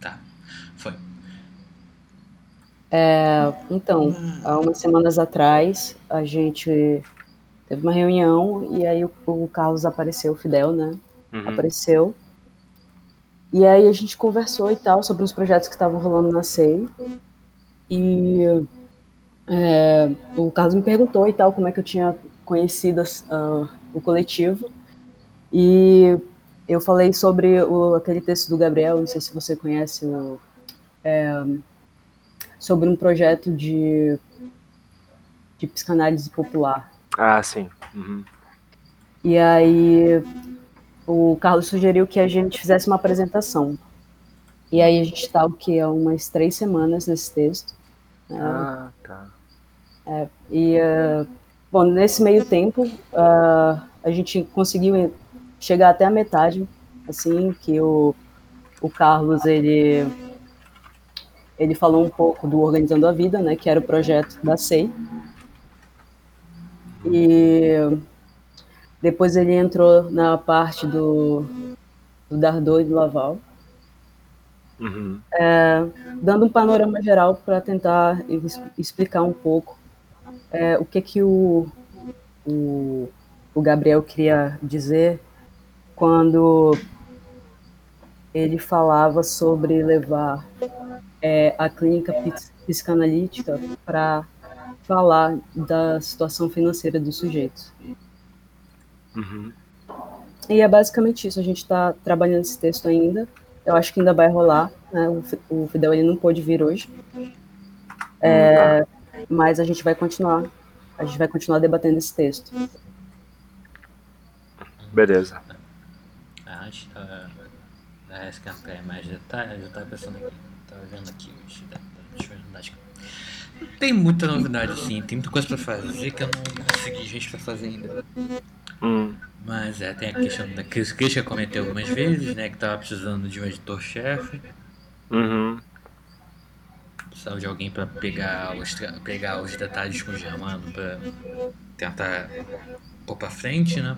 Tá. Foi. É, então, há umas semanas atrás, a gente teve uma reunião e aí o, o Carlos apareceu, o Fidel, né? Uhum. Apareceu. E aí a gente conversou e tal sobre os projetos que estavam rolando na SEI. E é, o Carlos me perguntou e tal como é que eu tinha conhecido uh, o coletivo. E eu falei sobre o, aquele texto do Gabriel, não sei se você conhece, o, é, sobre um projeto de, de psicanálise popular. Ah, sim. Uhum. E aí o Carlos sugeriu que a gente fizesse uma apresentação. E aí a gente está o que há umas três semanas nesse texto. né? Ah, tá. É, e uh, bom, nesse meio tempo uh, a gente conseguiu chegar até a metade, assim que o, o Carlos ele ele falou um pouco do Organizando a Vida, né, que era o projeto da SEI. E depois ele entrou na parte do, do Dardot e do Laval, Uhum. é, dando um panorama geral para tentar explicar um pouco é, o que que o, o, o Gabriel queria dizer quando ele falava sobre levar é, a clínica psicanalítica para falar da situação financeira do sujeito. Uhum. E é basicamente isso. A gente está trabalhando esse texto ainda. Eu acho que ainda vai rolar. Né? O Fi- O Fidel ele não pôde vir hoje, É, mas a gente vai continuar. A gente vai continuar debatendo esse texto. Beleza. Ah, Antes da, da esquentar em mais detalhes, eu tava pensando aqui, tava vendo aqui que- Não tem muita novidade assim, tem muita coisa pra fazer que eu não consegui gente pra fazer ainda. Hum. Mas é, tem a questão da crise que eu comentei algumas vezes, né? Que tava precisando de um editor-chefe, Uhum. precisava de alguém pra pegar os, pegar os detalhes com o Germano pra tentar pôr pra frente, né?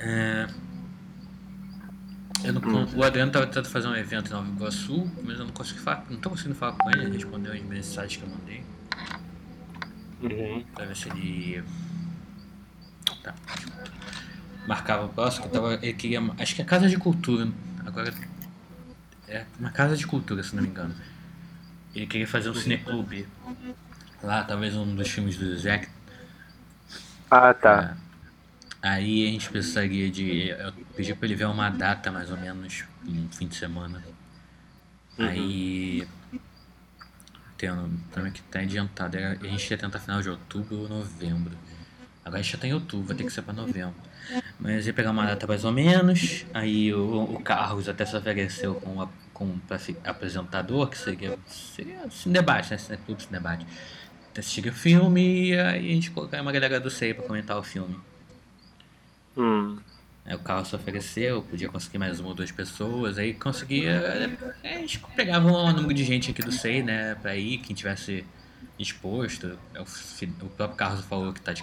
É, eu não, o Adriano tava tentando fazer um evento em Nova Iguaçu, mas eu não consigo falar, não tô conseguindo falar com ele, ele respondeu as mensagens que eu mandei. Uhum. Pra ver se ele. Tá. Marcava o próximo, tava. Ele queria. Acho que é Casa de Cultura. Agora. É uma Casa de Cultura, se não me engano. Ele queria fazer um cineclube. Lá, talvez um dos filmes do Zack. Ah, tá. Aí a gente precisaria de. Eu pedi pra ele ver uma data mais ou menos, um fim de semana. Aí. Tem um problema que tá adiantado. era- A gente ia tentar final de outubro ou novembro. Agora a gente já tá em outubro, vai ter que ser pra novembro. Mas ia pegar uma data mais ou menos. Aí o, o Carlos até se ofereceu com, a, com fi- apresentador, que seria. Seria Cinedebate, né? Cineclube Cinedebate. Assistir o filme e aí a gente colocar uma galera do SEI pra comentar o filme. Hum. Aí o Carlos se ofereceu, podia conseguir mais uma ou duas pessoas, aí conseguia. A gente pegava um número de gente aqui do SEI, né, pra ir, quem tivesse disposto. É O, próprio Carlos falou que tá de,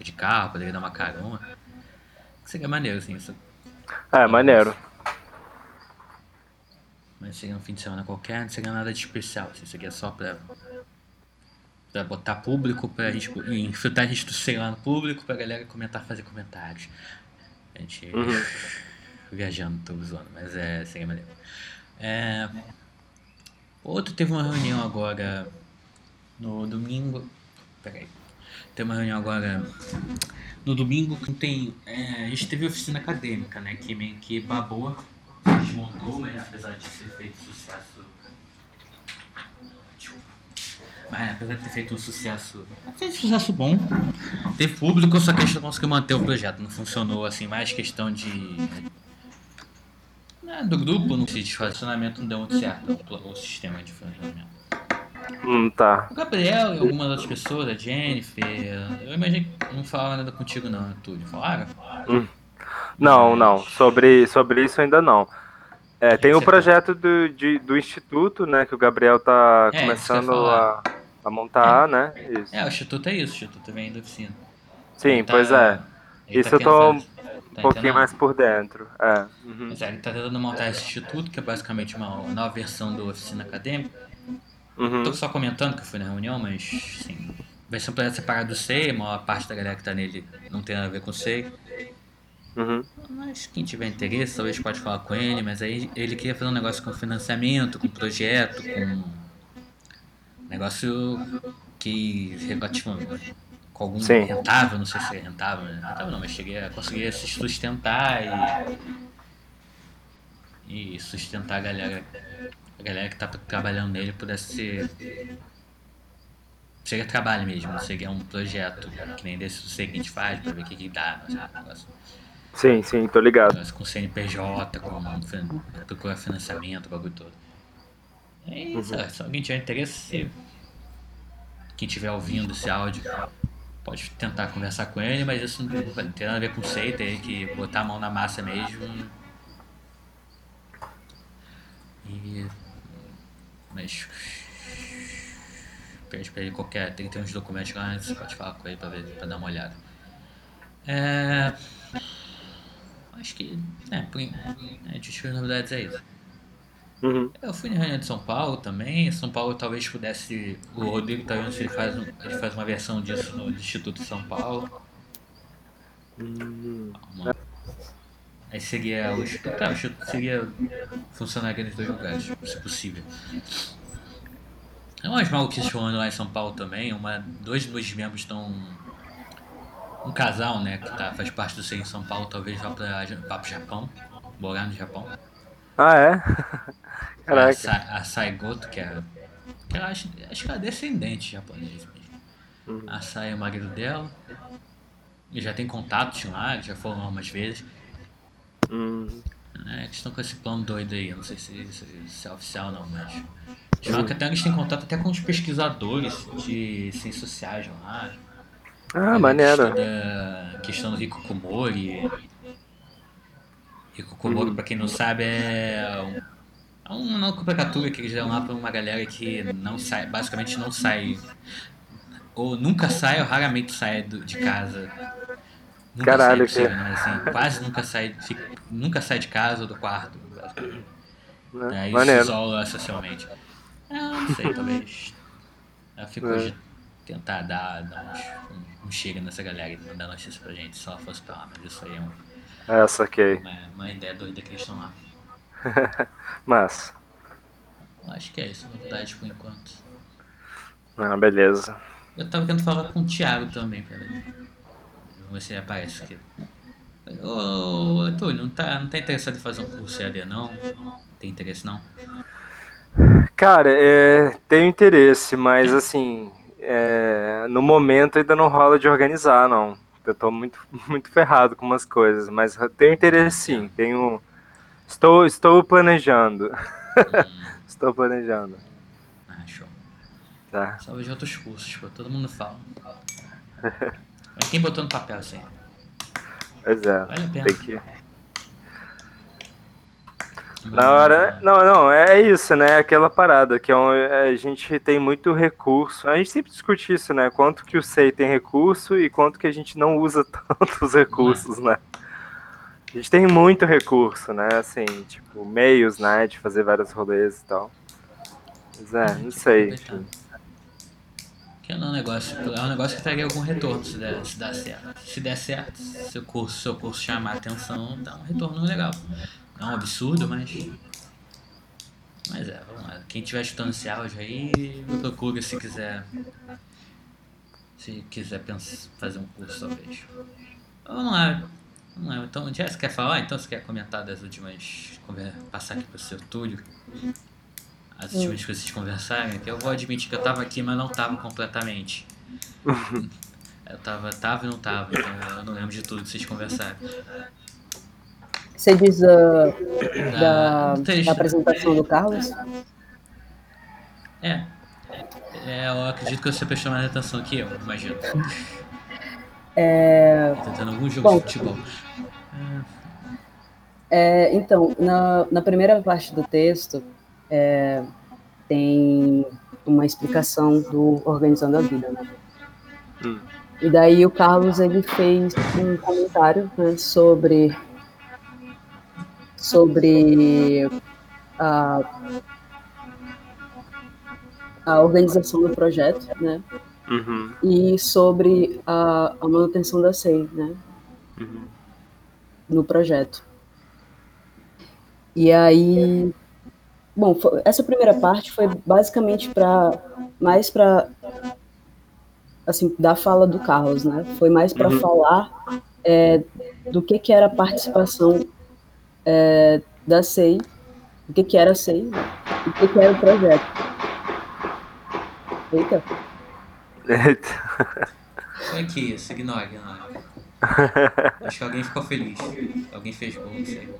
de carro, poderia dar uma carona. Seria maneiro, assim, isso. É, maneiro. Mas seria um fim de semana qualquer, não seria nada de especial, assim, seria só pra, botar público, pra gente infiltrar a gente do SEI lá no público, pra galera comentar, fazer comentários. A gente. Uhum. viajando, tô zoando, mas é, seria maneiro. É, outro teve uma reunião agora no domingo. Peraí. Tem uma reunião agora no domingo que tem. é, a gente teve oficina acadêmica, né? Que meio que babou. A gente montou, mas apesar de ter feito sucesso. Desculpa. Mas apesar de ter feito um sucesso. Fez um sucesso bom. Teve público, só que a gente não conseguiu manter o projeto. Não funcionou assim, mais questão de. né, do grupo, no sítio de funcionamento não deu muito certo. O, o sistema de funcionamento. Hum, tá. O Gabriel e algumas outras pessoas, a Jennifer. Eu imagino que não falaram nada contigo, não, Túlio. Falaram? Não, não. Sobre, sobre isso ainda não. É, tem o Você projeto do, de- do Instituto, né? Que o Gabriel tá É, começando a, a montar, né? Isso. É, o Instituto é isso, o Instituto vem da oficina. Sim, Ele tá- pois é. ele Isso tá eu tô um pouquinho entendendo? mais por dentro. É. uhum. Pois é, ele tá tentando montar esse instituto, que é basicamente uma nova versão da oficina acadêmica. Uhum. Tô só comentando que eu fui na reunião, mas sim. Vai ser um projeto separado do SEI, a maior parte da galera que tá nele não tem nada a ver com o SEI. Uhum. Mas quem tiver interesse, talvez pode falar com ele, mas aí ele queria fazer um negócio com financiamento, com projeto, com. Negócio que relativo com algum Sim. rentável, não sei se é rentável, né? rentável não, mas cheguei a conseguir se sustentar e. e sustentar a galera. A galera que tá trabalhando nele pudesse ser. Seria trabalho mesmo, não seria um projeto que nem desse a gente faz pra ver o que, que dá, não sei, negócio. Sim, sim, tô ligado. Com CNPJ, com procurar financiamento, o bagulho todo. É isso, Uhum. é, se alguém tiver interesse, se- quem estiver ouvindo esse áudio, pode tentar conversar com ele, mas isso não ter nada a ver com SEI, tem que botar a mão na massa mesmo. E. Mas. Pede pra ele qualquer. Tem que ter uns documentos lá, você pode falar com ele pra, ver, pra dar uma olhada. É. Acho que. É, por, é, de novidades é isso. Uhum. Eu fui na reunião de São Paulo também. São Paulo talvez pudesse. O Rodrigo tá vendo se ele faz, ele faz uma versão disso no Instituto de São Paulo. Hum. Uma- Aí seria o Instituto. Tá, seria funcionaria nos dois lugares, se possível. Tem umas maluquices rolando lá em São Paulo também. Uma, dois dos membros estão. Um casal, né, que tá, faz parte do SEI em São Paulo, talvez vá, pra, vá pro Japão, morar no Japão. Ah, é? A, Caraca. Sa- a Saigoto, que é. Que ela acho, acho que ela é descendente japonês mesmo. Uhum. A Sai é o marido dela. E já tem contatos lá, já foram lá umas vezes. Hum. Né, eles estão com esse plano doido aí, eu não sei se, se- se é oficial ou não, mas. Que até eles têm contato até com os pesquisadores de ciências sociais lá. Ah, maneiro. A questão do Rico Komori. Rico Komori, pra quem não sabe, é um, é uma nomenclatura que eles dão lá pra uma galera que não sai, basicamente não sai, ou nunca sai ou raramente sai do- de casa. Nunca Caralho, sai, que- né, assim, quase nunca sai, fica- nunca sai de casa ou do quarto. basicamente. Né? Aí se Maneiro. isola socialmente. É, eu não sei, talvez. Eu fico É. tentar dar, dar uns, um, um chega nessa galera e mandar notícia pra gente, ela fosse pra lá, mas isso aí é um- É, saquei. uma, uma ideia doida que eles estão lá. Mas. Acho que é isso, novidade por enquanto. Ah, beleza. Eu tava querendo falar com o Thiago também, peraí. Vamos ver se ele aparece aqui. Ô, Antônio, não tá, não tá interessado em fazer um curso EAD não? Não tem interesse não? Cara, é, tenho interesse, mas assim, é, no momento ainda não rola de organizar, não. Eu tô muito, muito ferrado com umas coisas, mas tenho interesse sim, tenho. Estou, estou planejando. Estou planejando, ah, show. tá? Salve de outros cursos, pô, todo mundo fala. Mas quem botou no papel assim? Pois é, Vale a pena. tem que. Na hora. Não, não, é isso, né? Aquela parada que é um- a gente tem muito recurso. A gente sempre discute isso, né? Quanto que o SEI tem recurso e quanto que a gente não usa tanto os recursos, né? A gente tem muito recurso, né? Assim, tipo, meios, né? De fazer vários rolês e tal. Mas é, não sei. Que é um negócio, é um negócio que traria algum retorno se der, se der certo. Se der certo, se seu curso, seu curso chamar a atenção, dá um retorno legal. É um absurdo, mas. Mas é, vamos lá. Quem estiver escutando esse áudio aí, me procura se quiser. Se quiser pensar, fazer um curso, talvez. Vamos lá. Vamos lá. Então, Jess, quer falar? Então, você quer comentar das últimas. Passar aqui pro seu Túlio? As últimas coisas que vocês conversaram, que eu vou admitir que eu tava aqui, mas não tava completamente. Eu tava, tava e não tava, então eu não lembro de tudo que vocês conversaram. Você diz ah, da, da apresentação do Carlos? É. É, eu acredito que você prestou mais atenção que eu, imagino. É, Tá tendo algum jogo Bom. de futebol. é, então, na, na primeira parte do texto, é, tem uma explicação do Organizando a Vida. Né? Hum. E daí o Carlos ele fez um comentário né, sobre sobre a, a organização do projeto, né? Uhum. E sobre a, a manutenção da SEI, né? Uhum. No projeto. E aí, bom, essa primeira parte foi basicamente para mais para assim da fala do Carlos, né? Foi mais para Uhum. falar é, do que que era a participação é, da SEI, o que que era a SEI, o que que era o projeto. Eita. Isso aqui, isso, ignora, ignora. Acho que alguém ficou feliz. Alguém fez gol, não sei.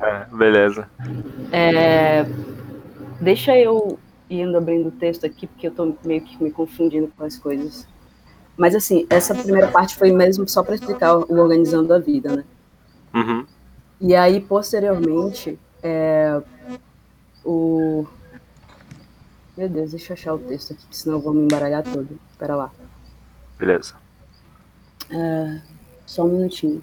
É, beleza. É, deixa eu ir indo abrindo o texto aqui, porque eu tô meio que me confundindo com as coisas. Mas assim, essa primeira parte foi mesmo só para explicar o Organizando a Vida, né? Uhum. E aí, posteriormente, é, o... Meu Deus, deixa eu achar o texto aqui, que senão eu vou me embaralhar todo. Espera lá. Beleza. É, só um minutinho.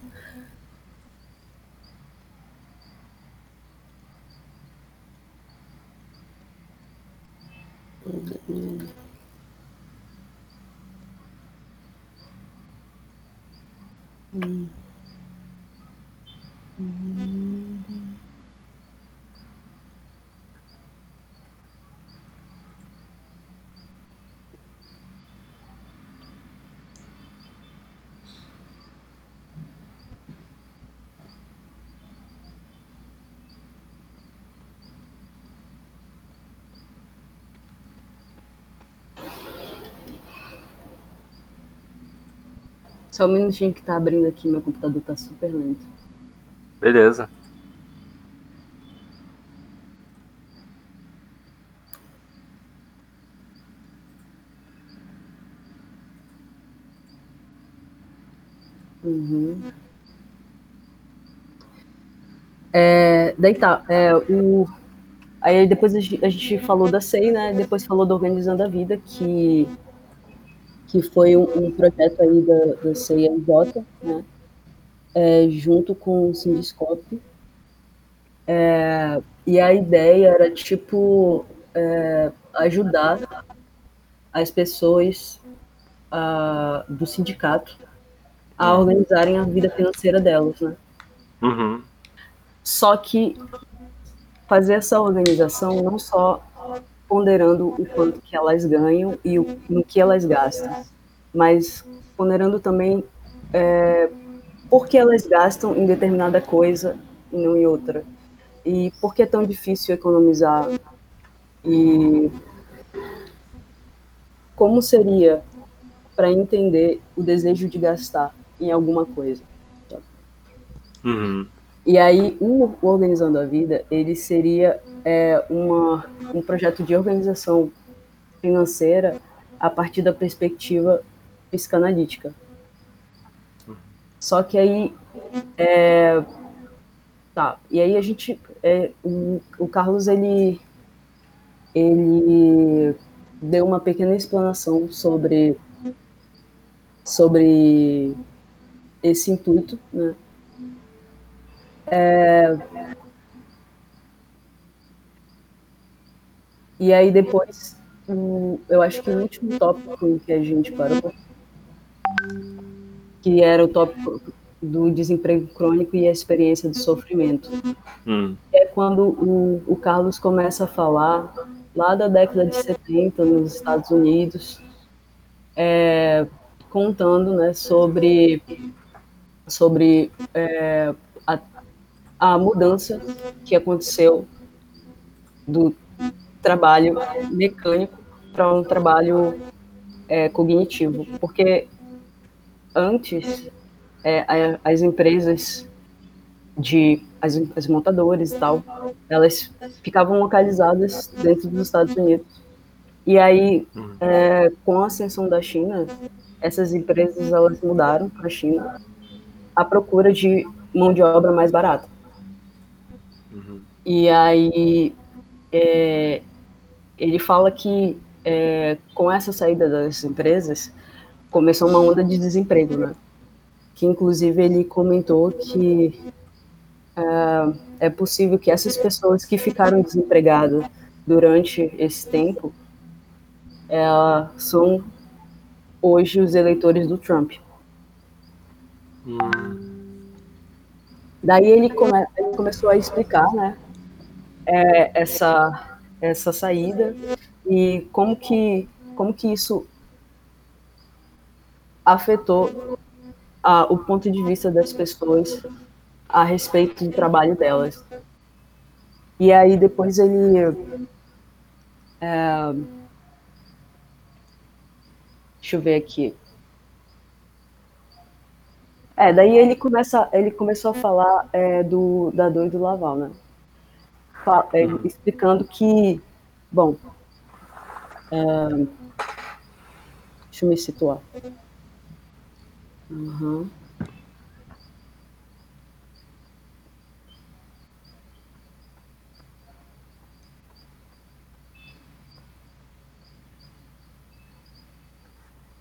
Só um minutinho que tá abrindo aqui, meu computador tá super lento. Beleza. Uhum. É, daí tá, é, o, aí depois a gente, a gente falou da SEI, né? Depois falou da Organizando a Vida, que, que foi um, um projeto aí da, da CIMJ, né? É, junto com o Sindiscope. É, e a ideia era, tipo, é, ajudar as pessoas a, do sindicato a organizarem a vida financeira delas, né? Uhum. Só que fazer essa organização não só ponderando o quanto que elas ganham e o, no que elas gastam, mas ponderando também é, por que elas gastam em determinada coisa e não em outra. E por que é tão difícil economizar e como seria para entender o desejo de gastar em alguma coisa. Uhum. E aí, o Organizando a Vida, ele seria é, uma, um projeto de organização financeira a partir da perspectiva psicanalítica. Só que aí, é, tá, e aí a gente, é, o, o Carlos, ele, ele deu uma pequena explanação sobre, sobre esse intuito, né? É... E aí depois, eu acho que o último tópico que a gente parou, que era o tópico do desemprego crônico e a experiência de sofrimento. Hum. É quando o, o Carlos começa a falar, lá da década de 70, nos Estados Unidos, é, contando né, sobre, sobre é, a, a mudança que aconteceu do trabalho mecânico para um trabalho é, cognitivo, porque antes é, as empresas de as, as montadoras e tal, elas ficavam localizadas dentro dos Estados Unidos. E aí, é, com a ascensão da China, essas empresas elas mudaram para a China à procura de mão de obra mais barata. Uhum. E aí é, ele fala que é, com essa saída das empresas, começou uma onda de desemprego, né? Que inclusive ele comentou que uh, é possível que essas pessoas que ficaram desempregadas durante esse tempo uh, são hoje os eleitores do Trump. Hum. Daí ele, come, ele, começou a explicar, né, é, essa essa saída e como que como que isso afetou a, o ponto de vista das pessoas a respeito do trabalho delas. E aí depois ele é, deixa eu ver aqui. É, daí ele começa, ele começou a falar é, do da dor do Laval, né? É, uhum. explicando que, bom, é, deixa eu me situar. Uhum.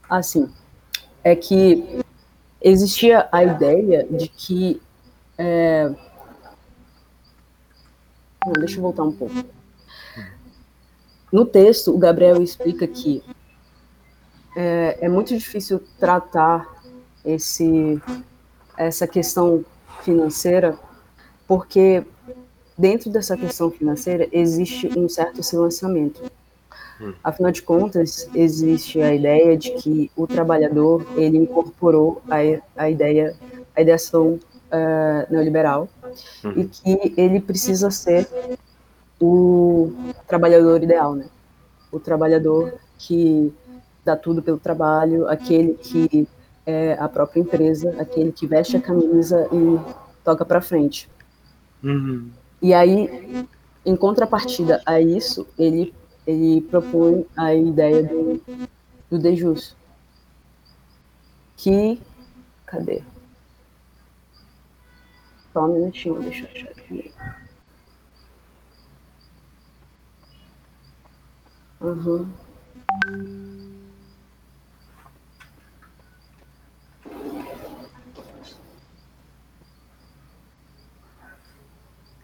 Assim, é que existia a ideia de que. É... Não, deixa eu voltar um pouco. No texto, o Gabriel explica que é, é muito difícil tratar esse, essa questão financeira, porque dentro dessa questão financeira existe um certo silenciamento. Hum. Afinal de contas, existe a ideia de que o trabalhador ele incorporou a, a ideia, a ideação uh, neoliberal uhum. e que ele precisa ser o trabalhador ideal, né? O trabalhador que dá tudo pelo trabalho, aquele que é a própria empresa, aquele que veste a camisa e toca para frente. Uhum. E aí, em contrapartida a isso, ele, ele propõe a ideia do, do dejus. Que. Cadê? Só um minutinho, deixa eu achar aqui. Uhum.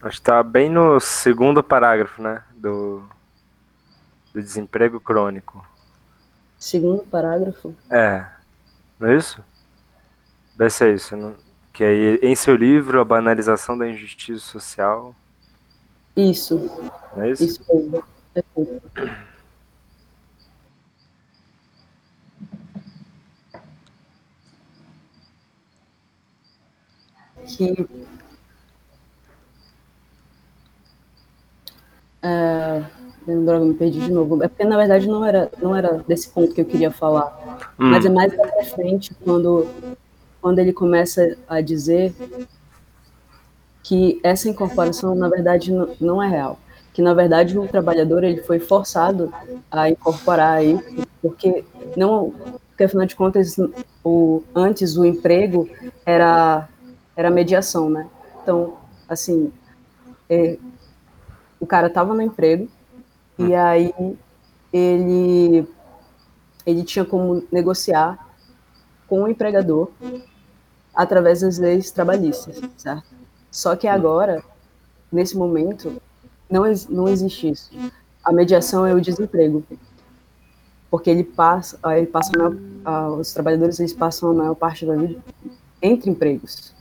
Acho que tá bem no segundo parágrafo, né? Do, do desemprego crônico. Segundo parágrafo? É. Não é isso? Deve ser isso. Não? Que aí, em seu livro, A Banalização da Injustiça Social. Isso. Não é isso? Isso mesmo. É que É, droga, me perdi de novo. É porque, na verdade, não era, não era desse ponto que eu queria falar. Hum. Mas é mais pra frente, quando, quando ele começa a dizer que essa incorporação, na verdade, não, é real. Que, na verdade, o trabalhador ele foi forçado a incorporar aí, porque, não, porque afinal de contas, o, antes o emprego era, era mediação, né? Então, assim, é, o cara estava no emprego hum. e aí ele ele tinha como negociar com o empregador através das leis trabalhistas, certo? Só que agora, nesse momento, não, não existe isso. A mediação é o desemprego, porque ele passa, ele passa os trabalhadores eles passam a maior parte da vida entre empregos.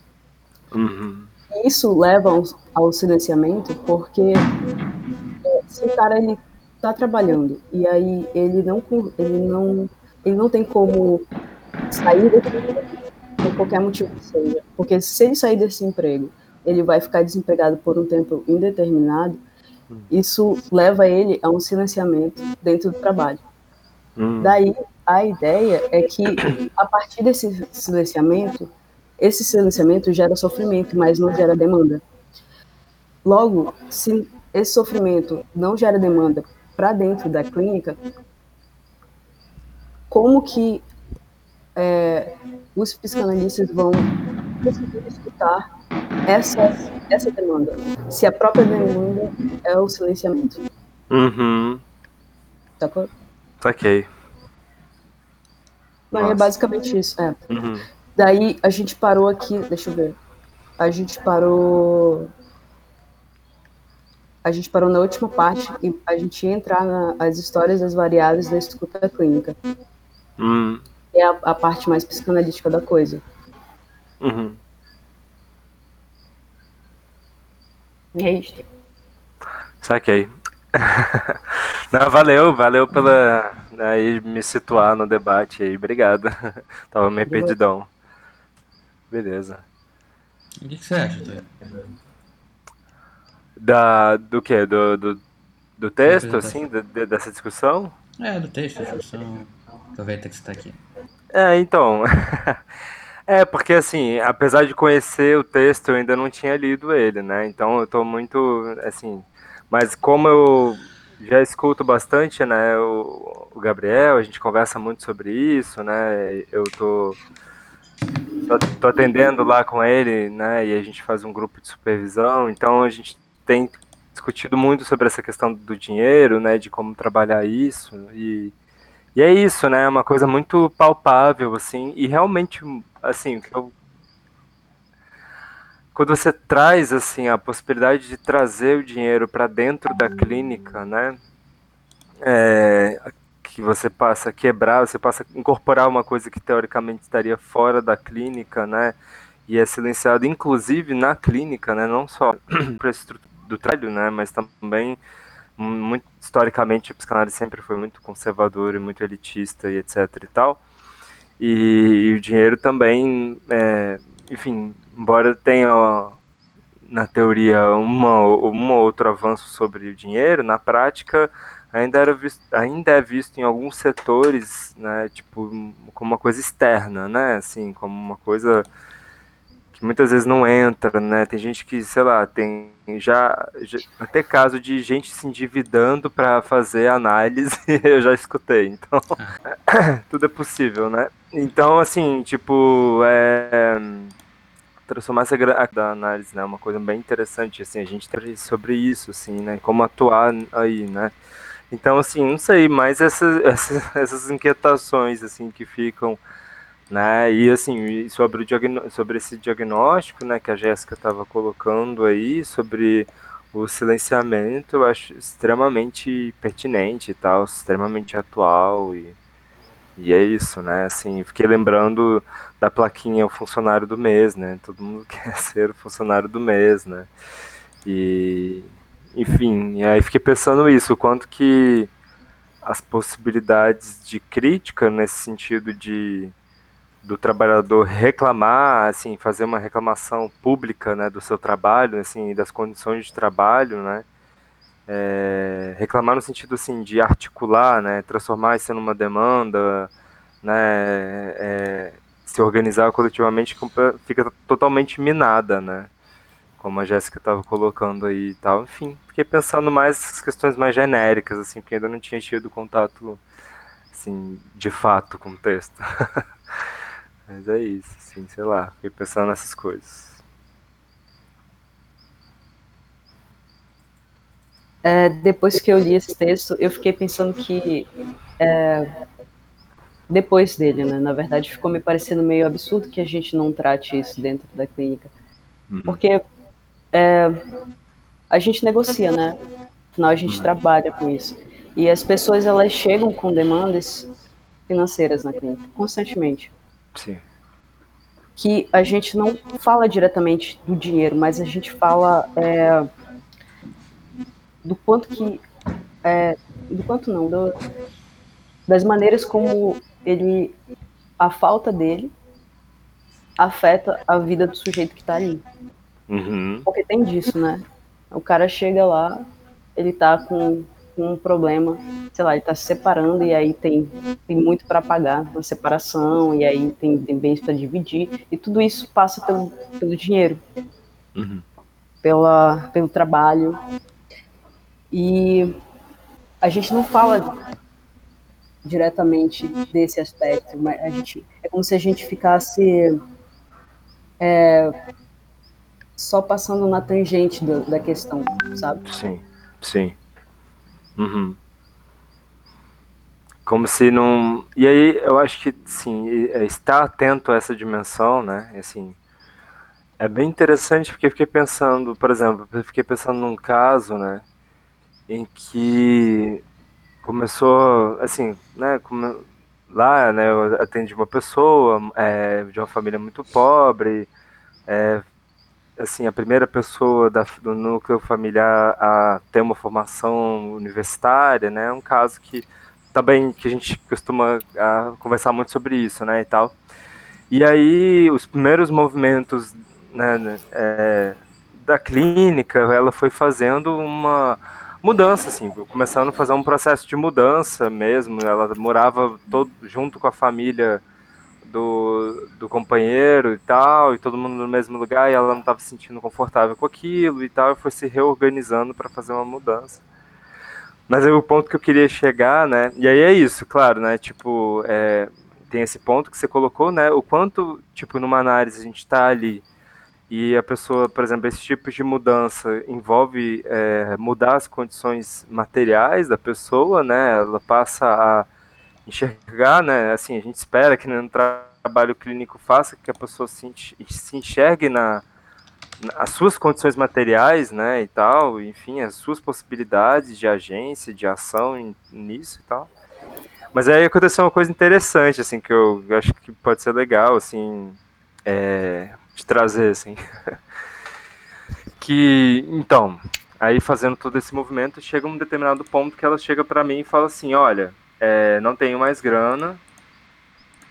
Uhum isso leva ao, silenciamento porque é, se o cara ele está trabalhando e aí ele não ele não ele não tem como sair desse por qualquer motivo que seja porque se ele sair desse emprego ele vai ficar desempregado por um tempo indeterminado isso leva ele a um silenciamento dentro do trabalho hum. daí a ideia é que a partir desse silenciamento esse silenciamento gera sofrimento, mas não gera demanda. Logo, se esse sofrimento não gera demanda para dentro da clínica, como que é, os psicanalistas vão conseguir escutar essa, essa demanda? Se a própria demanda é o silenciamento. Uhum. Sacou? Saquei. Mas é Nossa. basicamente isso. É. Uhum. Daí a gente parou aqui, deixa eu ver. A gente parou. A gente parou na última parte e a gente ia entrar nas histórias das variáveis da escuta clínica. Hum, é a, a parte mais psicanalítica da coisa. uhum. E é isso. Saquei. Não, valeu, valeu pela aí me situar no debate aí, obrigado. Tava meio perdidão. Beleza. O que, que você acha? Da, do que? Do, do, do texto, assim, de- de- dessa discussão? É, do texto, da discussão. Aproveita que você tá aqui. É, então. É, porque assim, apesar de conhecer o texto, eu ainda não tinha lido ele, né? Então eu tô muito, assim. Mas como eu já escuto bastante, né, o, o Gabriel, a gente conversa muito sobre isso, né? Eu tô, tô, tô atendendo lá com ele, né? E a gente faz um grupo de supervisão, então a gente tem discutido muito sobre essa questão do dinheiro, né? De como trabalhar isso e. E é isso, né? É uma coisa muito palpável, assim, e realmente, assim, eu... quando você traz, assim, a possibilidade de trazer o dinheiro para dentro da clínica, né? É, que você passa a quebrar, você passa a incorporar uma coisa que teoricamente estaria fora da clínica, né? E é silenciado, inclusive, na clínica, né? Não só para do trabalho, né? Mas também muito historicamente a psicanálise sempre foi muito conservadora e muito elitista e etc e tal. E, e o dinheiro também é, enfim embora tenha na teoria uma um outro avanço sobre o dinheiro na prática ainda era visto, ainda é visto em alguns setores né tipo como uma coisa externa né assim como uma coisa muitas vezes não entra, né? Tem gente que, sei lá, tem já, já até caso de gente se endividando para fazer análise, eu já escutei. Então, tudo é possível, né? Então, assim, tipo, é, transformar essa da análise, né? Uma coisa bem interessante, assim, a gente tem sobre isso, assim, né? Como atuar aí, né? Então, assim, não sei, mas essas, essas, essas inquietações, assim, que ficam né? E assim, sobre, o sobre esse diagnóstico, né, que a Jéssica estava colocando aí, sobre o silenciamento, eu acho extremamente pertinente e tal, extremamente atual e, e é isso, né? Assim, fiquei lembrando da plaquinha o funcionário do mês, né? Todo mundo quer ser o funcionário do mês, né? E enfim, e aí fiquei pensando isso, o quanto que as possibilidades de crítica nesse sentido de do trabalhador reclamar, assim, fazer uma reclamação pública, né, do seu trabalho, assim, das condições de trabalho, né, é, reclamar no sentido, assim, de articular, né, transformar isso numa demanda, né, é, se organizar coletivamente fica totalmente minada, né, como a Jéssica estava colocando aí e tal, enfim, fiquei pensando mais essas questões mais genéricas, assim, porque ainda não tinha tido contato, assim, de fato com o texto. Mas é isso, assim, sei lá, fiquei pensando nessas coisas. É, depois que eu li esse texto, eu fiquei pensando que é, depois dele, né, na verdade, ficou me parecendo meio absurdo que a gente não trate isso dentro da clínica, uhum. porque é, a gente negocia, né? Afinal, a gente uhum. trabalha com isso. E as pessoas elas chegam com demandas financeiras na clínica constantemente. Sim. Que a gente não fala diretamente do dinheiro, mas a gente fala é, do quanto que. É, do quanto não, do, das maneiras como ele. a falta dele afeta a vida do sujeito que está ali. Uhum. Porque tem disso, né? O cara chega lá, ele tá com um problema, sei lá, ele está se separando e aí tem, tem muito para pagar na separação, e aí tem, tem bens para dividir, e tudo isso passa pelo, pelo dinheiro, uhum. pela, pelo trabalho. E a gente não fala diretamente desse aspecto, mas a gente, é como se a gente ficasse é, só passando na tangente do, da questão, sabe? Sim, sim. Uhum. como se não. E aí eu acho que sim, é, estar atento a essa dimensão, né? Assim, é bem interessante porque fiquei pensando, por exemplo, fiquei pensando num caso, né, em que começou, assim, né, como, lá, né, eu atendi uma pessoa é, de uma família muito pobre, é, assim, a primeira pessoa da, do núcleo familiar a ter uma formação universitária, né, é um caso que também que a gente costuma a, conversar muito sobre isso, né, e tal. E aí, os primeiros movimentos né, é, da clínica, ela foi fazendo uma mudança, assim, começando a fazer um processo de mudança mesmo. Ela morava todo, junto com a família do, do companheiro e tal, e todo mundo no mesmo lugar, e ela não estava se sentindo confortável com aquilo e tal, e foi se reorganizando para fazer uma mudança. Mas aí o ponto que eu queria chegar, né? E aí é isso, claro, né? Tipo, é, tem esse ponto que você colocou, né? O quanto, tipo, numa análise a gente está ali e a pessoa, por exemplo, esse tipo de mudança envolve é, mudar as condições materiais da pessoa, né? Ela passa a enxergar, né? Assim, a gente espera que no trabalho clínico faça que a pessoa se, se enxergue na, as suas condições materiais, né, e tal, enfim, as suas possibilidades de agência, de ação nisso e tal. Mas aí aconteceu uma coisa interessante, assim, que eu acho que pode ser legal, assim, é, de trazer, assim. que, então, aí fazendo todo esse movimento, chega um determinado ponto que ela chega para mim e fala assim, olha, é, não tenho mais grana,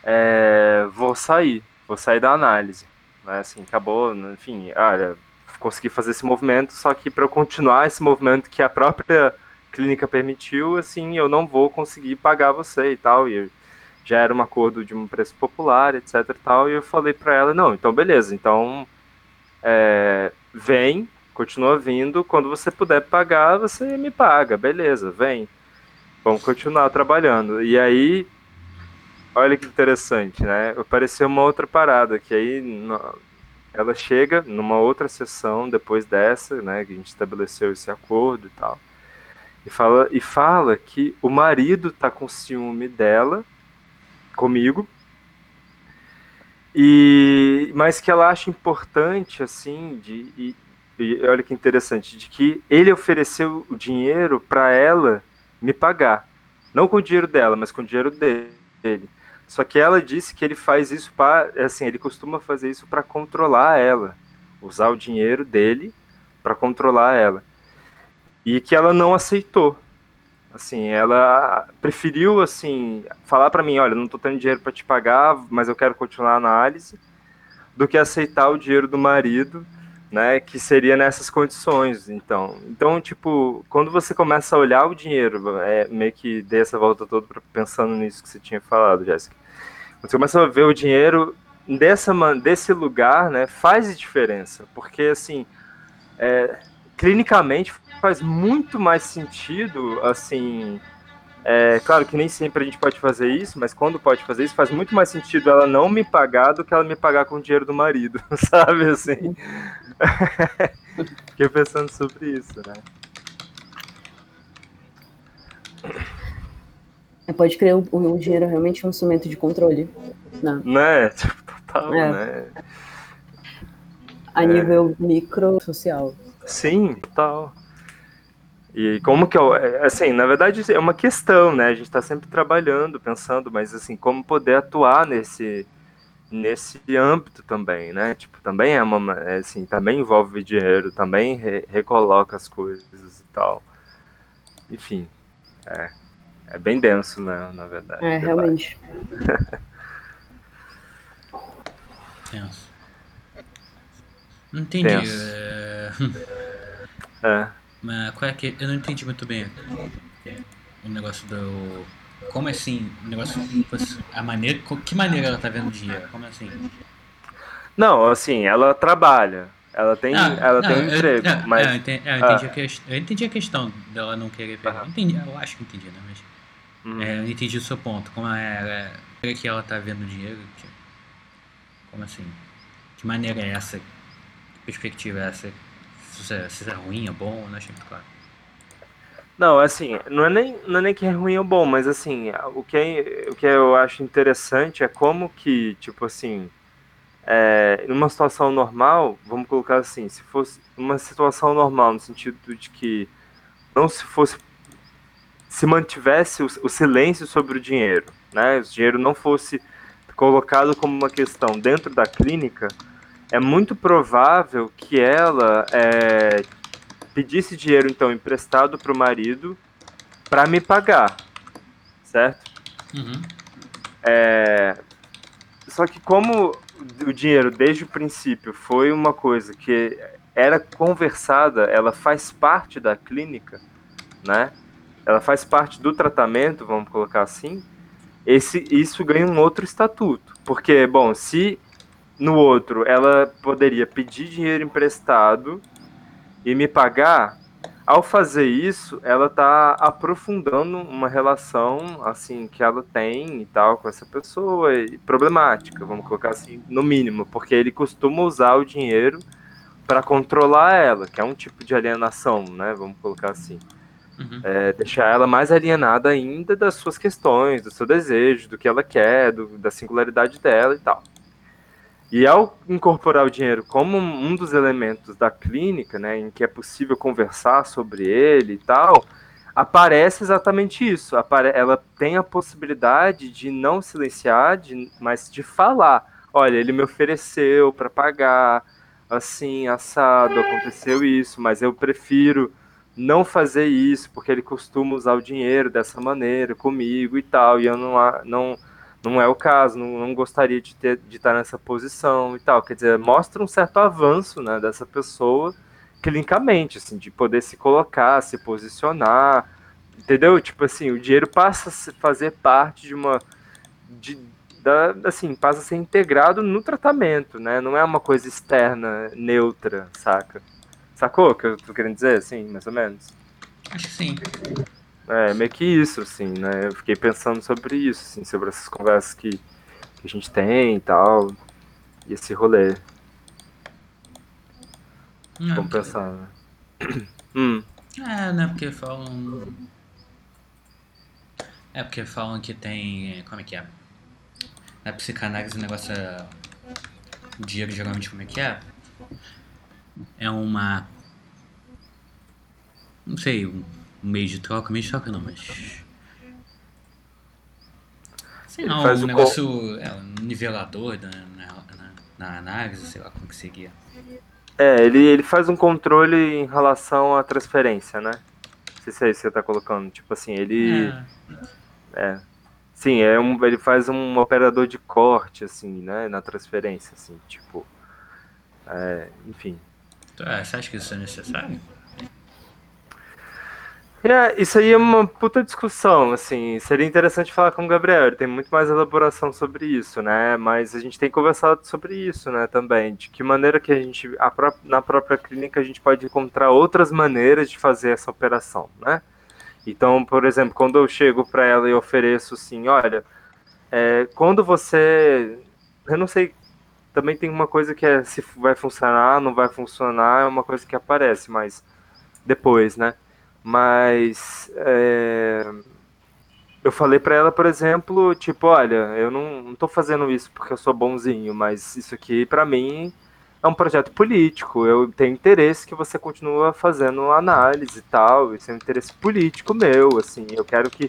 é, vou sair, vou sair da análise. Né, assim, acabou, enfim, olha, consegui fazer esse movimento, só que para eu continuar esse movimento que a própria clínica permitiu, assim, eu não vou conseguir pagar você e tal, e já era um acordo de um preço popular, etc e tal, e eu falei para ela, não, então beleza, então é, vem, continua vindo, quando você puder pagar, você me paga, beleza, vem, vamos continuar trabalhando. E aí, olha que interessante, né, apareceu uma outra parada, que aí ela chega numa outra sessão depois dessa, né, que a gente estabeleceu esse acordo e tal, e fala, e fala que o marido tá com ciúme dela, comigo. E mas que ela acha importante assim de e, e olha que interessante de que ele ofereceu o dinheiro para ela me pagar, não com o dinheiro dela, mas com o dinheiro dele. Só que ela disse que ele faz isso para assim, ele costuma fazer isso para controlar ela, usar o dinheiro dele para controlar ela. E que ela não aceitou. Assim, ela preferiu assim falar para mim, olha, não tô tendo dinheiro para te pagar, mas eu quero continuar a análise, do que aceitar o dinheiro do marido, né, que seria nessas condições. Então, então tipo, quando você começa a olhar o dinheiro, é meio que dei essa volta toda pensando nisso que você tinha falado, Jéssica. Você começa a ver o dinheiro dessa desse lugar, né, faz diferença, porque assim, é, clinicamente faz muito mais sentido, assim. É, claro que nem sempre a gente pode fazer isso, mas quando pode fazer isso, faz muito mais sentido ela não me pagar do que ela me pagar com o dinheiro do marido, sabe? Assim. Fiquei pensando sobre isso, né? É, pode crer, o, o dinheiro é realmente um instrumento de controle. Não. Né? Tipo, total, é. né? A é. nível micro social. Sim, total. E como que eu, é, assim, na verdade é uma questão, né? A gente está sempre trabalhando, pensando, mas assim, como poder atuar nesse nesse âmbito também, né? Tipo, também é uma, é, assim, também envolve dinheiro, também re, recoloca as coisas e tal. Enfim, é, é bem denso, né? Na verdade. É, realmente. Tenso. Não entendi. É... é. Mas qual é que. Eu não entendi muito bem o negócio do. Como assim? O negócio. A maneira. Que maneira ela tá vendo dinheiro? Como assim? Não, assim, ela trabalha. Ela tem, ah, ela não, tem um eu, emprego, não, mas... Eu entendi, eu, entendi ah. a questão, eu entendi a questão dela não querer pegar. Eu, entendi, eu acho que entendi, né? Mas hum. é, eu entendi o seu ponto. Como é, é que ela tá vendo dinheiro? Que, como assim? Que maneira é essa? Que perspectiva é essa? se é, se é ruim, é bom, não achei muito claro. Não, assim, não é nem, não é nem que é ruim ou bom, mas assim, o que, é, o que eu acho interessante é como que, tipo assim, é, numa situação normal, vamos colocar assim, se fosse uma situação normal, no sentido de que não se fosse, se mantivesse o, o silêncio sobre o dinheiro, né, o dinheiro não fosse colocado como uma questão dentro da clínica, é muito provável que ela é, pedisse dinheiro então emprestado para o marido para me pagar, certo? Uhum. É, só que como o dinheiro desde o princípio foi uma coisa que era conversada, ela faz parte da clínica, né? Ela faz parte do tratamento, vamos colocar assim. Esse, isso ganha um outro estatuto, porque bom, se no outro ela poderia pedir dinheiro emprestado e me pagar, ao fazer isso, ela tá aprofundando uma relação assim que ela tem e tal com essa pessoa, e problemática, vamos colocar assim, no mínimo, porque ele costuma usar o dinheiro para controlar ela, que é um tipo de alienação, né? Vamos colocar assim. Uhum. É, deixar ela mais alienada ainda das suas questões, do seu desejo, do que ela quer, do, da singularidade dela e tal. E ao incorporar o dinheiro como um dos elementos da clínica, né, em que é possível conversar sobre ele e tal, aparece exatamente isso. Ela tem a possibilidade de não silenciar, de, mas de falar. Olha, ele me ofereceu para pagar, assim, assado, aconteceu isso, mas eu prefiro não fazer isso, porque ele costuma usar o dinheiro dessa maneira comigo e tal, e eu não, não não é o caso, não, não gostaria de, de estar nessa posição e tal. Quer dizer, mostra um certo avanço né, dessa pessoa clinicamente, assim, de poder se colocar, se posicionar, entendeu? Tipo assim, o dinheiro passa a fazer parte de uma. De, da, assim, passa a ser integrado no tratamento, né? Não é uma coisa externa, neutra, saca? Sacou o que eu tô querendo dizer, assim, mais ou menos? Acho que sim. É, meio que isso, assim, né? Eu fiquei pensando sobre isso, assim, sobre essas conversas que, que a gente tem e tal. E esse rolê. Não, Vamos pensar, né? hum. É, né? Porque falam. É porque falam que tem. Como é que é? Na psicanálise o negócio é. Dinheiro geralmente como é que é? É uma. Não sei, um meio de troca, meio de troca não, mas. Sei não, um negócio. É, um nivelador na, na, na, análise, sei lá como que seria. É, ele, ele faz um controle em relação à transferência, né? Não sei se é isso que você tá colocando. Tipo assim, ele. É. é. Sim, é um, ele faz um operador de corte, assim, né? Na transferência, assim, tipo. É, enfim. É, você acha que isso é necessário? É, isso aí é uma puta discussão, assim, seria interessante falar com o Gabriel, ele tem muito mais elaboração sobre isso, né, mas a gente tem conversado sobre isso, né, também, de que maneira que a gente, a pró na própria clínica, a gente pode encontrar outras maneiras de fazer essa operação, né. Então, por exemplo, quando eu chego para ela e ofereço assim, olha, é, quando você, eu não sei, também tem uma coisa que é se vai funcionar, não vai funcionar, é uma coisa que aparece, mas depois, né, mas é, eu falei para ela, por exemplo, tipo, olha, eu não, não tô fazendo isso porque eu sou bonzinho, mas isso aqui para mim é um projeto político. Eu tenho interesse que você continue fazendo análise e tal. Isso é um interesse político meu, assim. Eu quero que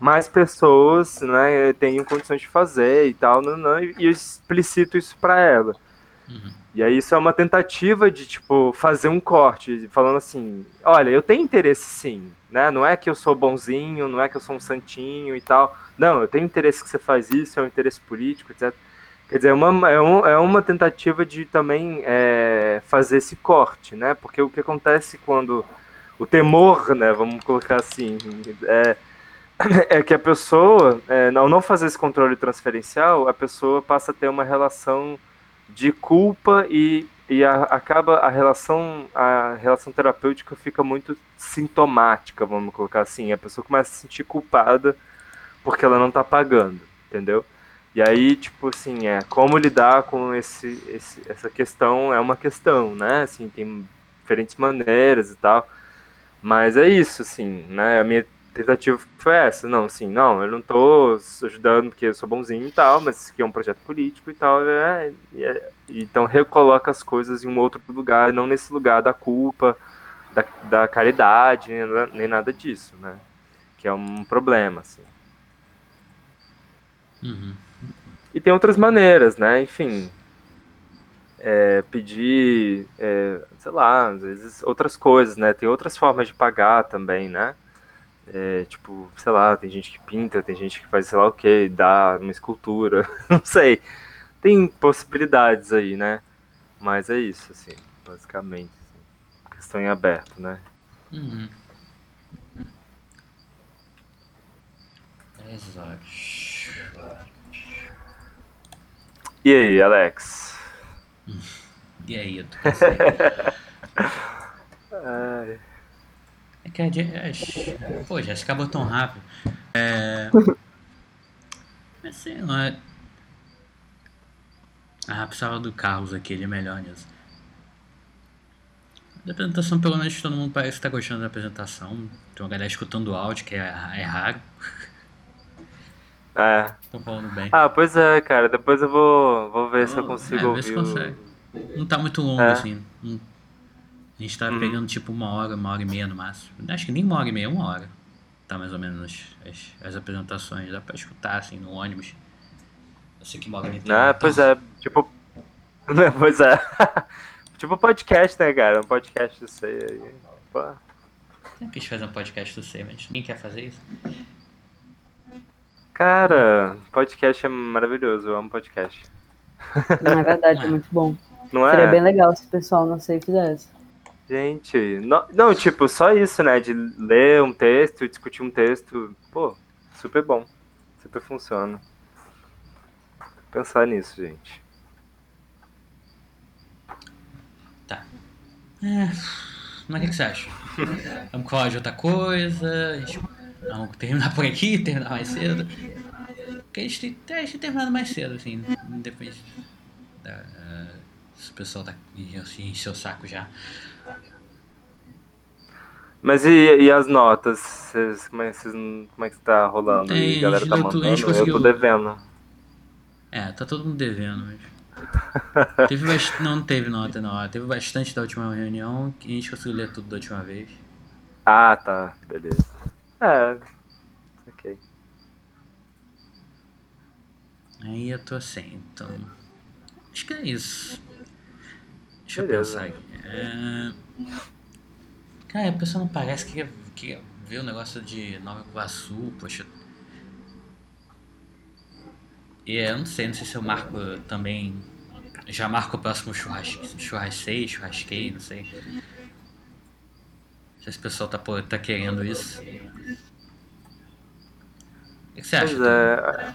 mais pessoas, né, tenham condições de fazer e tal, não, não, e eu explicito isso para ela. Uhum. E aí isso é uma tentativa de, tipo, fazer um corte, falando assim, olha, eu tenho interesse sim, né? Não é que eu sou bonzinho, não é que eu sou um santinho e tal. Não, eu tenho interesse que você faz isso, é um interesse político, etc. Quer dizer, é uma, é, um, é uma tentativa de também é, fazer esse corte, né? Porque o que acontece quando o temor, né, vamos colocar assim, é, é que a pessoa, é, ao não fazer esse controle transferencial, a pessoa passa a ter uma relação de culpa e, e a, acaba a relação a relação terapêutica fica muito sintomática, vamos colocar assim. A pessoa começa a se sentir culpada porque ela não está pagando, entendeu? E aí, tipo assim, é como lidar com esse, esse, essa questão é uma questão, né? Assim, tem diferentes maneiras e tal. Mas é isso, assim, né? A minha tentativa foi essa. Não, assim, não, eu não tô ajudando porque eu sou bonzinho e tal, mas isso aqui é um projeto político e tal. É, é, então recoloca as coisas em um outro lugar, não nesse lugar da culpa, da, da caridade, nem, nem nada disso, né? Que é um problema, assim. Uhum. E tem outras maneiras, né? Enfim, é, pedir, é, sei lá, às vezes outras coisas, né? Tem outras formas de pagar também, né? É, tipo, sei lá, tem gente que pinta, tem gente que faz sei lá o que, dá uma escultura, não sei. Tem possibilidades aí, né? Mas é isso, assim, basicamente. Assim. Questão em aberto, né? Uhum. Exato. E aí, Alex? E aí, eu tô É que a Je- é, Pô, já se acabou tão rápido. É. Mas sei lá. Ah, precisava do Carlos aqui, ele é melhor nisso. Da apresentação, pelo menos todo mundo parece que tá gostando da apresentação. Tem uma galera escutando o áudio, que é, é raro. é. Tô falando bem. Ah, pois é, cara. Depois eu vou, vou ver se eu Oh, consigo é, ouvir. o- consegue. Não tá muito longo, É. assim. Não- A gente tá Uhum. pegando tipo uma hora, uma hora e meia no máximo. Acho que nem uma hora e meia, uma hora. Tá mais ou menos as, as, apresentações. Dá pra escutar, assim, no ônibus. Eu sei que mora no interior. Ah, pois é. Tipo. pois é. tipo podcast, né, cara? Um podcast disso aí. aí. Pô. Sempre quis fazer um podcast do C, mas ninguém quer fazer isso. Cara, podcast é maravilhoso. Eu amo podcast. Não é verdade, é muito bom. Não é? Seria bem legal se o pessoal não sei fizesse. Gente, não, não, tipo, só isso, né? De ler um texto, discutir um texto, pô, super bom. Super funciona. Pensar nisso, gente. Tá. É, mas o que, você acha? Vamos falar de outra coisa? Vamos terminar por aqui, terminar mais cedo? Porque a gente tem, a gente terminado mais cedo, assim, depois da, o pessoal tá assim, encheu o saco já. Mas e, e as notas? Vocês- como, é, vocês, como é que tá rolando? Tem, E a galera tá a mandando? gente Eu tô conseguiu- devendo. É, tá todo mundo devendo. Teve bast... Não teve nota, não. Teve bastante da última reunião que a gente conseguiu ler tudo da última vez. Ah, tá. Beleza. É. Ok. Aí eu tô sem, então. Acho que é isso. Deixa Beleza. eu pensar aqui. É... Cara, a pessoa não parece que quer, ver o negócio de Nova Iguaçu, poxa. E é, eu não sei, não sei se eu marco também. Já marco o próximo churrasque, churrasquei, churrasquei, não sei. Não sei se o pessoal tá, tá querendo isso. O que que você acha? Pois é.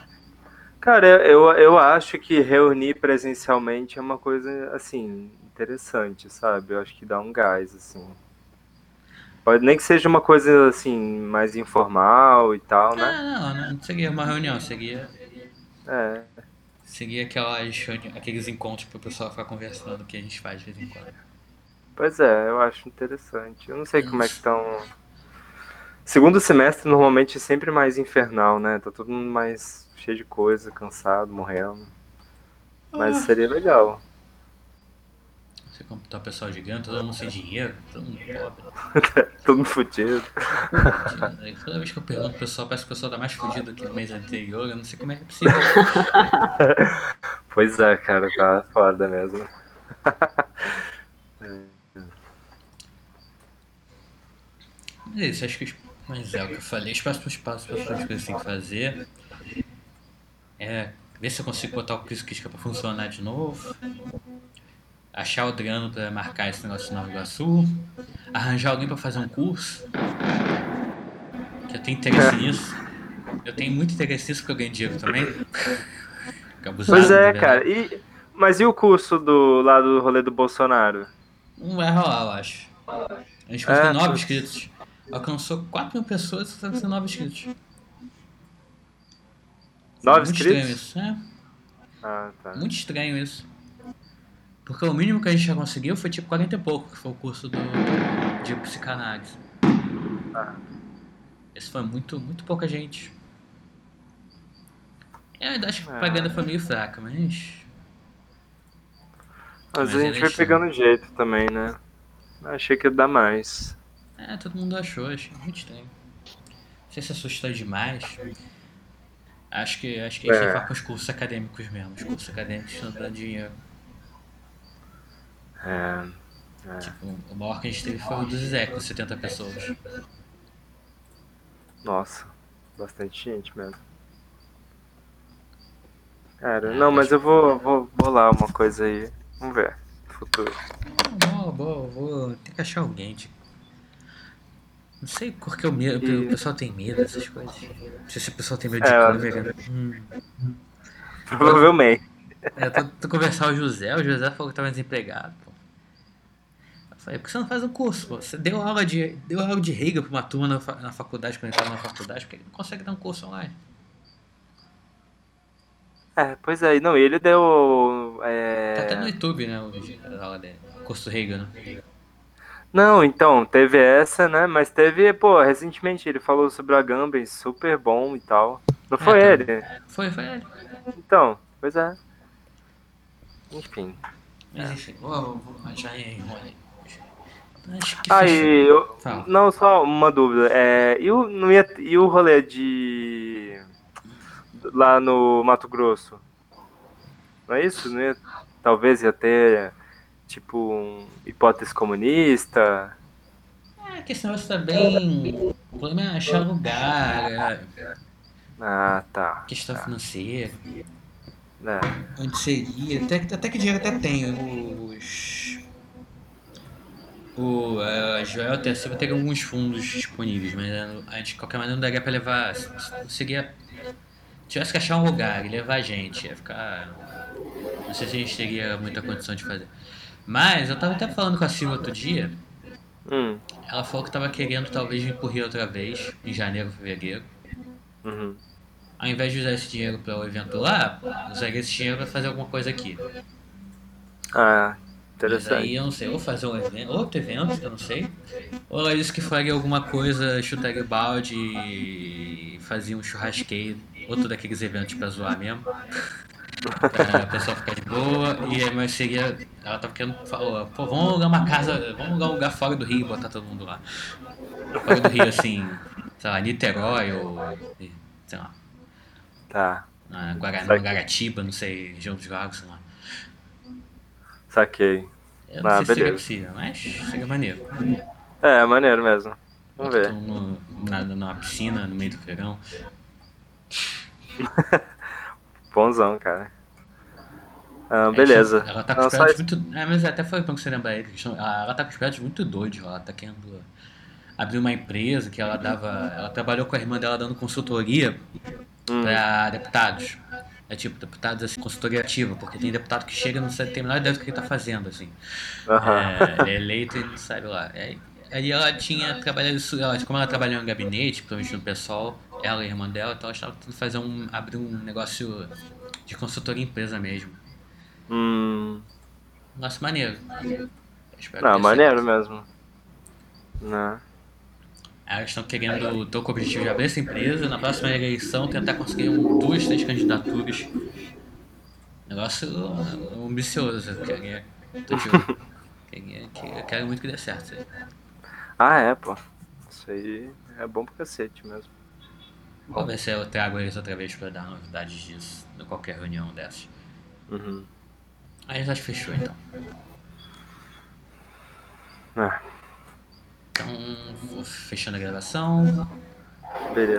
Cara, eu, eu acho que reunir presencialmente é uma coisa, assim, interessante, sabe? Eu acho que dá um gás, assim. Pode nem que seja uma coisa, assim, mais informal e tal, né? Ah, não, não seria uma reunião, seria, É. seria aquelas, aqueles encontros pro pessoal ficar conversando que a gente faz de vez em quando. Pois é, eu acho interessante. Eu não sei como é que estão. Segundo semestre normalmente é sempre mais infernal, né? Tá todo mundo mais cheio de coisa, cansado, morrendo. Mas seria legal. Você computar o pessoal gigante, todo mundo sem dinheiro, todo mundo pobre. Todo mundo fudido. Aí Toda vez que eu pergunto pro pessoal, parece que o pessoal tá mais fudido que no mês anterior, eu não sei como é que é possível. Pois é, cara, tá foda mesmo. Mas é isso, acho que. Mas é o que eu falei, os próximos passos, as próximas coisas que tem que fazer é ver se eu consigo botar o quiz crítica pra funcionar de novo. Achar o Adriano pra marcar esse negócio de Nova Iguaçu. Arranjar alguém pra fazer um curso. Que eu tenho interesse nisso. Eu tenho muito interesse nisso porque eu ganho dinheiro também. Abusado, Pois é, verdade. cara. E, mas e o curso do lá do rolê do Bolsonaro? Não vai rolar, eu acho. A gente conseguiu É, nove putz. inscritos. Alcançou 4 mil pessoas e tem nove inscritos. Nove muito inscritos? estranho isso. É, Ah, tá. muito estranho isso. Porque o mínimo que a gente já conseguiu foi tipo 40 e pouco, que foi o curso do, de psicanálise. Ah. Esse foi muito, muito pouca gente. Eu ainda acho que a É. propaganda foi meio fraca, mas. Mas, Mas a gente vai eleição. pegando jeito também, né? Achei que ia dar mais. É, todo mundo achou, achei muito estranho. Não sei se assustou demais. Acho que, acho que a gente É. falar com os cursos acadêmicos mesmo. Os cursos acadêmicos estão dando dinheiro. É. Tipo, o maior que a gente teve foi o do Zé, com 70 pessoas. Nossa, bastante gente mesmo. Cara, É, não, mas eu vou, vou bolar uma coisa aí. Vamos ver. Futuro. Boa, boa, vou ter que achar alguém, tipo. Não sei por que o, medo, E- o pessoal tem medo dessas coisas. Não sei se o pessoal tem medo de É, né? Hum. Provavelmente. É, tô, tô conversar com o José, o José falou que tava desempregado, pô. Falei, por que você não faz um curso, pô? Você deu aula de, deu aula de Riga pra uma turma na, na faculdade, quando ele tava na faculdade, porque ele não consegue dar um curso online. É, pois é, não, ele deu. Tá até no É... YouTube, né, o, a aula dele. Curso Riga, né? Não, então, teve essa, né? Mas teve, pô, recentemente ele falou sobre a Gambem, super bom e tal. Não foi tá. ele? Foi, foi ele. Então, pois é. Enfim. Mas enfim, vou, vou em online. Acho que fechou. e eu, Fala. não, só uma dúvida. É, e, o, não ia, e o rolê de. lá no Mato Grosso? Não é isso? Não ia, talvez ia ter, tipo, um hipótese comunista. É que esse negócio tá bem. O problema é achar lugar, é Ah, tá. questão financeira. É. Onde seria? Até, que- até que dinheiro até tem. Os. O a Joel tem alguns fundos disponíveis, mas a gente, de qualquer maneira não daria pra levar. Se se conseguia. Tivesse que achar um lugar e levar a gente, ia ficar. Não sei se a gente teria muita condição de fazer. Mas eu tava até falando com a Silvia outro dia. Hum. Ela falou que tava querendo talvez vir pro Rio outra vez, em janeiro, fevereiro. Uhum. Ao invés de usar esse dinheiro para o evento lá, usaria esse dinheiro para fazer alguma coisa aqui. Ah, Mas aí eu não sei, ou fazer um evento, outro evento, eu não sei. Ou ela disse que faria alguma coisa, chutaria o balde e fazia um churrasqueiro, outro daqueles eventos pra zoar mesmo. pra a pessoa ficar de boa. E aí, mas seria. Ela tava querendo. Falou, pô, vamos alugar uma casa, vamos alugar um lugar fora do Rio e botar todo mundo lá. Fora do Rio, assim, sei lá, Niterói ou. sei lá. Tá, Saquei. Guaratiba, não sei, região dos lagos, sei lá. Saquei. Eu não Ah, sei se seria beleza. possível, mas seria maneiro. É, maneiro mesmo. Vamos ver. No, na, numa piscina, no meio do verão. Bonzão, cara. Ah, Aí, beleza. Ela tá com Não, os só isso. muito. É, mas até foi bom que você lembra aí. que estão- Ela ela tá com os projetos muito doidos. Ela tá querendo abrir uma empresa que ela dava. Ela trabalhou com a irmã dela dando consultoria Hum, pra deputados. É tipo, deputados assim, consultoria ativa, porque tem deputado que chega e não sabe, menor ideia do que ele tá fazendo, assim. aham. É, ele é eleito e não sabe lá. É, aí ela tinha trabalhado isso, ela, como ela trabalhou em gabinete, provavelmente no pessoal, ela e a irmã dela, então ela estava tentando fazer um. abrir um negócio de consultoria em empresa mesmo. Hum, Um negócio maneiro. Não, maneiro certo. mesmo. Né? Elas estão querendo, estão com o objetivo de abrir essa empresa, na próxima eleição tentar conseguir um, duas, três candidaturas. Negócio uh, ambicioso, eu queria. olho. Queria- que- Eu quero muito que dê certo. Ah, é, pô. Isso aí é bom pra cacete mesmo. Vou ver se eu trago eles outra vez pra dar novidades disso, em qualquer reunião dessas. Uhum. Aí já fechou então. Ah, então, fechando a gravação. Beleza.